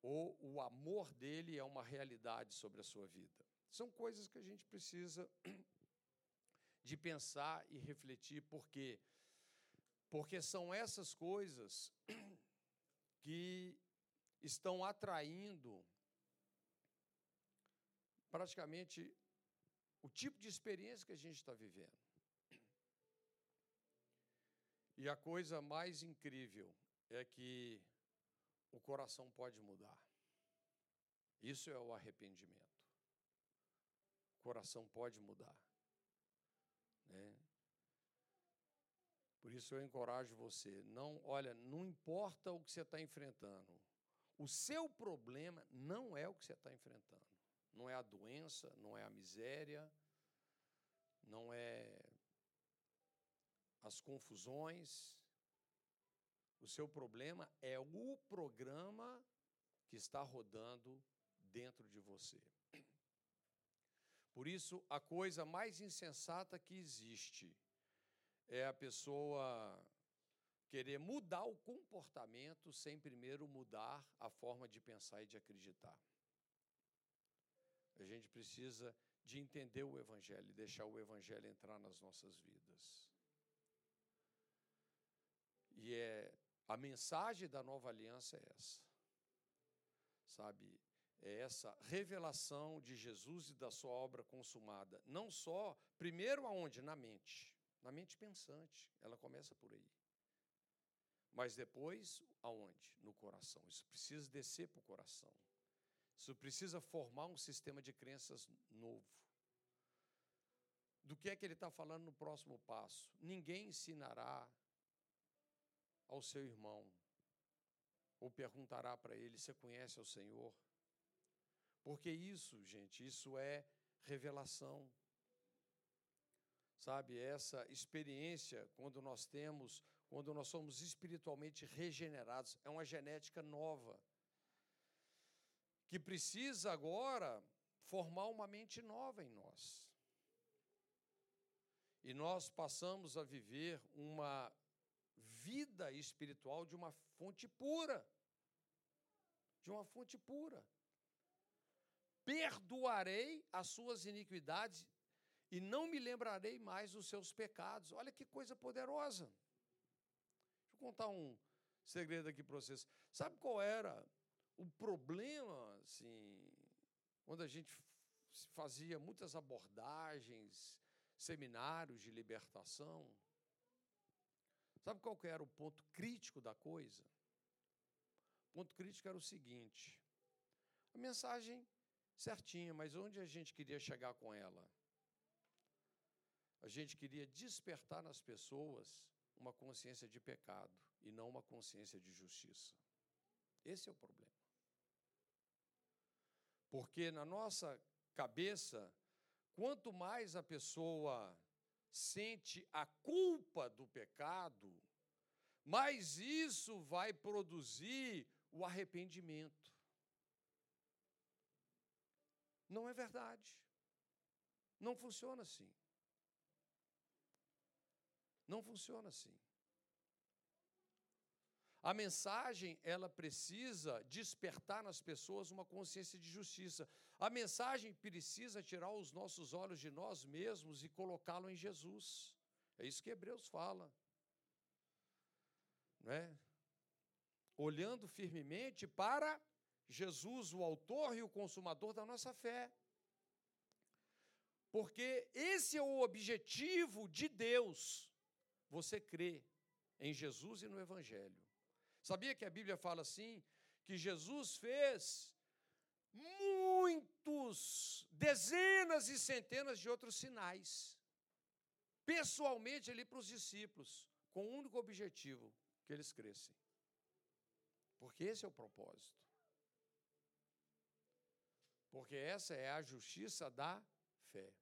Speaker 1: ou o amor dele é uma realidade sobre a sua vida. São coisas que a gente precisa de pensar e refletir, porque porque são essas coisas que estão atraindo praticamente o tipo de experiência que a gente está vivendo. E a coisa mais incrível é que o coração pode mudar. Isso é o arrependimento. O coração pode mudar. Né? Por isso eu encorajo você. Não, olha, não importa o que você está enfrentando. O seu problema não é o que você está enfrentando. Não é a doença, não é a miséria, não é as confusões, o seu problema é o programa que está rodando dentro de você. Por isso, a coisa mais insensata que existe é a pessoa querer mudar o comportamento sem primeiro mudar a forma de pensar e de acreditar. A gente precisa de entender o Evangelho, deixar o Evangelho entrar nas nossas vidas. E é a mensagem da nova aliança é essa. Sabe? É essa revelação de Jesus e da sua obra consumada. Não só, primeiro aonde? Na mente. Na mente pensante. Ela começa por aí. Mas depois, aonde? No coração. Isso precisa descer para o coração. Isso precisa formar um sistema de crenças novo. Do que é que ele está falando no próximo passo? Ninguém ensinará ao seu irmão, ou perguntará para ele: Você conhece o Senhor? Porque isso, gente, isso é revelação. Sabe, essa experiência, quando nós temos, quando nós somos espiritualmente regenerados, é uma genética nova, que precisa agora formar uma mente nova em nós. E nós passamos a viver uma vida espiritual de uma fonte pura. De uma fonte pura. Perdoarei as suas iniquidades e não me lembrarei mais dos seus pecados. Olha que coisa poderosa. Deixa eu contar um segredo aqui para vocês. Sabe qual era o problema, assim, quando a gente fazia muitas abordagens, seminários de libertação? Sabe qual era o ponto crítico da coisa? O ponto crítico era o seguinte: a mensagem certinha, mas onde a gente queria chegar com ela? A gente queria despertar nas pessoas uma consciência de pecado e não uma consciência de justiça. Esse é o problema. Porque na nossa cabeça, quanto mais a pessoa sente a culpa do pecado, mais isso vai produzir o arrependimento. Não é verdade. Não funciona assim. Não funciona assim. A mensagem, ela precisa despertar nas pessoas uma consciência de justiça. A mensagem precisa tirar os nossos olhos de nós mesmos e colocá-lo em Jesus. É isso que Hebreus fala. Não é? Olhando firmemente para Jesus, o autor e o consumador da nossa fé. Porque esse é o objetivo de Deus. Você crê em Jesus e no Evangelho. Sabia que a Bíblia fala assim? Que Jesus fez muitos, dezenas e centenas de outros sinais, pessoalmente ali para os discípulos, com o único objetivo: que eles crescem. Porque esse é o propósito. Porque essa é a justiça da fé.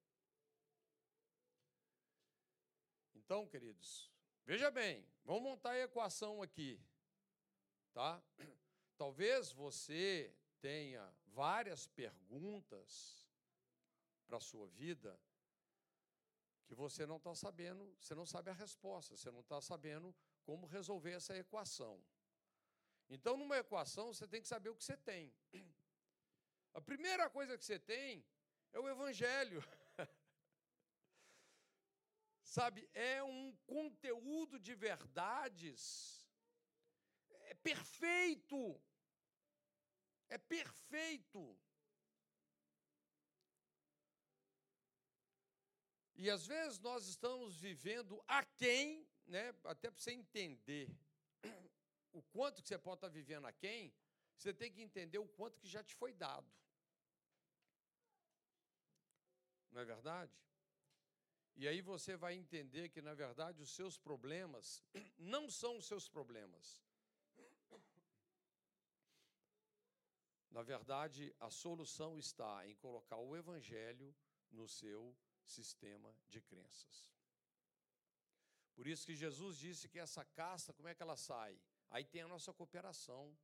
Speaker 1: Então, queridos, veja bem, vamos montar a equação aqui tá? Talvez você tenha várias perguntas para a sua vida que você não está sabendo, você não sabe a resposta, você não está sabendo como resolver essa equação. Então, numa equação, você tem que saber o que você tem. A primeira coisa que você tem é o Evangelho. Sabe, é um conteúdo de verdades é perfeito. É perfeito. E às vezes nós estamos vivendo aquém, né, até para você entender o quanto que você pode estar vivendo aquém, você tem que entender o quanto que já te foi dado. Não é verdade? E aí você vai entender que, na verdade, os seus problemas não são os seus problemas. Na verdade, a solução está em colocar o Evangelho no seu sistema de crenças. Por isso que Jesus disse que essa casta, como é que ela sai? Aí tem a nossa cooperação,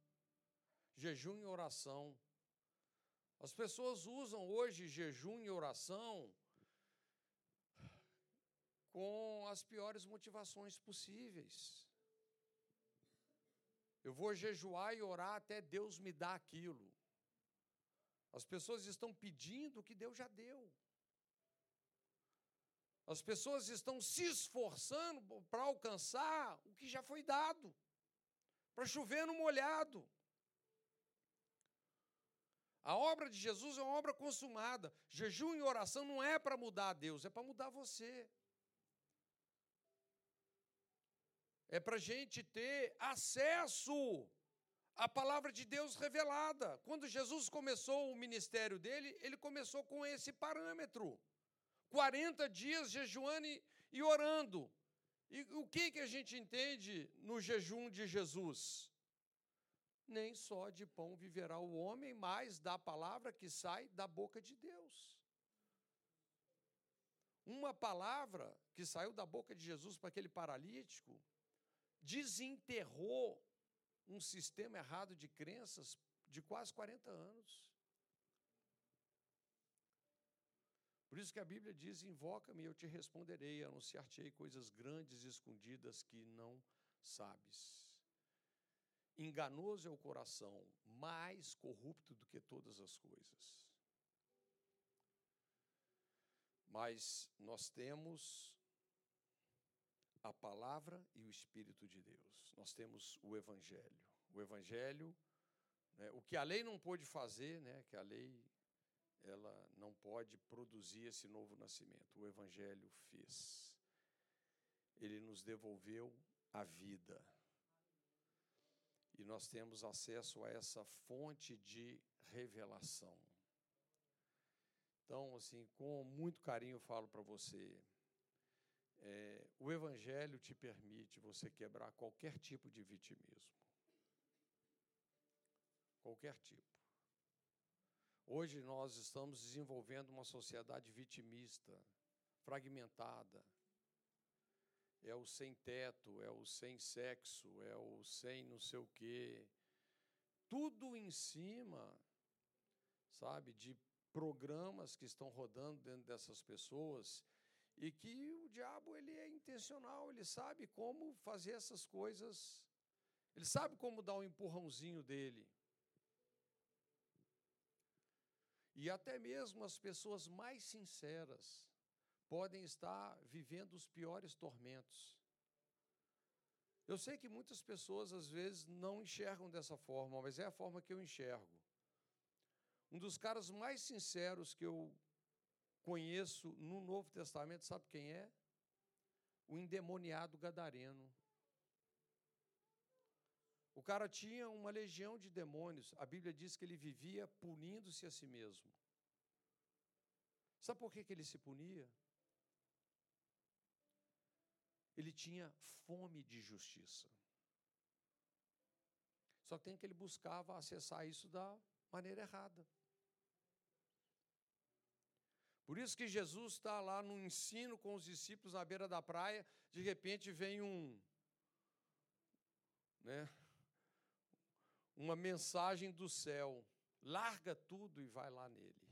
Speaker 1: jejum e oração. As pessoas usam hoje jejum e oração com as piores motivações possíveis. Eu vou jejuar e orar até Deus me dar aquilo. As pessoas estão pedindo o que Deus já deu. As pessoas estão se esforçando para alcançar o que já foi dado, para chover no molhado. A obra de Jesus é uma obra consumada. Jejum e oração não é para mudar Deus, é para mudar você. É para a gente ter acesso a palavra de Deus revelada. Quando Jesus começou o ministério dele, ele começou com esse parâmetro: 40 dias jejuando e orando. E o que, que a gente entende no jejum de Jesus? Nem só de pão viverá o homem, mas da palavra que sai da boca de Deus. Uma palavra que saiu da boca de Jesus para aquele paralítico desenterrou um sistema errado de crenças de quase 40 anos. Por isso que a Bíblia diz: Invoca-me e eu te responderei, anunciar-te-ei coisas grandes e escondidas que não sabes. Enganoso é o coração, mais corrupto do que todas as coisas. Mas nós temos a palavra e o Espírito de Deus. Nós temos o Evangelho. O Evangelho, né, o que a lei não pôde fazer, né, que a lei ela não pode produzir esse novo nascimento. O Evangelho fez. Ele nos devolveu a vida. E nós temos acesso a essa fonte de revelação. Então, assim, com muito carinho eu falo para você, é, o Evangelho te permite você quebrar qualquer tipo de vitimismo. Qualquer tipo. Hoje nós estamos desenvolvendo uma sociedade vitimista, fragmentada. É o sem teto, é o sem sexo, é o sem não sei o quê. Tudo em cima, sabe, de programas que estão rodando dentro dessas pessoas e que o diabo ele é intencional, ele sabe como fazer essas coisas, ele sabe como dar um empurrãozinho dele. E até mesmo as pessoas mais sinceras podem estar vivendo os piores tormentos. Eu sei que muitas pessoas às vezes não enxergam dessa forma, mas é a forma que eu enxergo. Um dos caras mais sinceros que eu conheço no Novo Testamento, sabe quem é? O endemoniado gadareno. O cara tinha uma legião de demônios. A Bíblia diz que ele vivia punindo-se a si mesmo. Sabe por que, que ele se punia? Ele tinha fome de justiça. Só tem que ele buscava acessar isso da maneira errada. Por isso que Jesus está lá no ensino com os discípulos na beira da praia, de repente vem um, né, uma mensagem do céu, larga tudo e vai lá nele.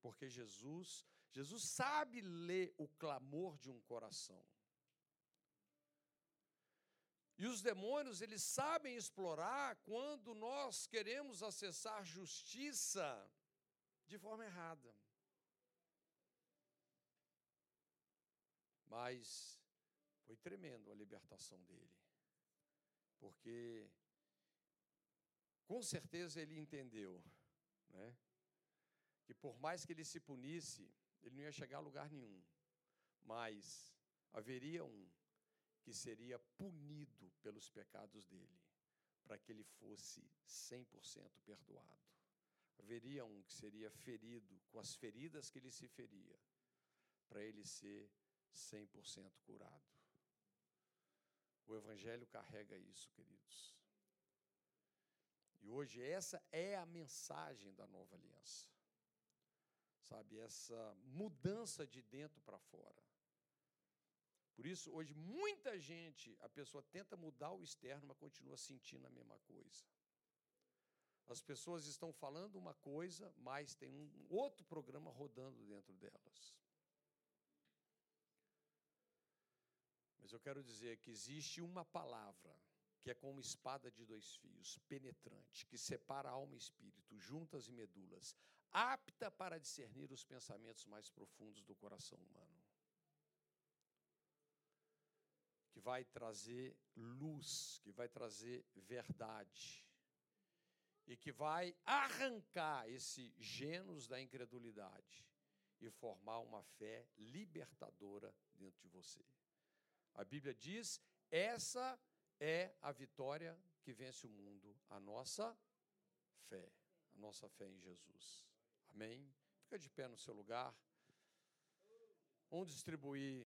Speaker 1: Porque Jesus, Jesus sabe ler o clamor de um coração. E os demônios, eles sabem explorar quando nós queremos acessar justiça de forma errada. Mas foi tremendo a libertação dele. Porque com certeza ele entendeu, né? Que por mais que ele se punisse, ele não ia chegar a lugar nenhum. Mas haveria um que seria punido pelos pecados dele, para que ele fosse 100% perdoado. Haveria um que seria ferido com as feridas que ele se feria, para ele ser 100% curado. O Evangelho carrega isso, queridos. E hoje essa é a mensagem da nova aliança. Sabe, essa mudança de dentro para fora. Por isso, hoje, muita gente, a pessoa tenta mudar o externo, mas continua sentindo a mesma coisa. As pessoas estão falando uma coisa, mas tem um outro programa rodando dentro delas. Mas eu quero dizer que existe uma palavra que é como espada de dois fios, penetrante, que separa alma e espírito, juntas e medulas, apta para discernir os pensamentos mais profundos do coração humano. Que vai trazer luz, que vai trazer verdade, e que vai arrancar esse gênus da incredulidade e formar uma fé libertadora dentro de você. A Bíblia diz: essa é a vitória que vence o mundo, a nossa fé, a nossa fé em Jesus. Amém? Fica de pé no seu lugar. Vamos distribuir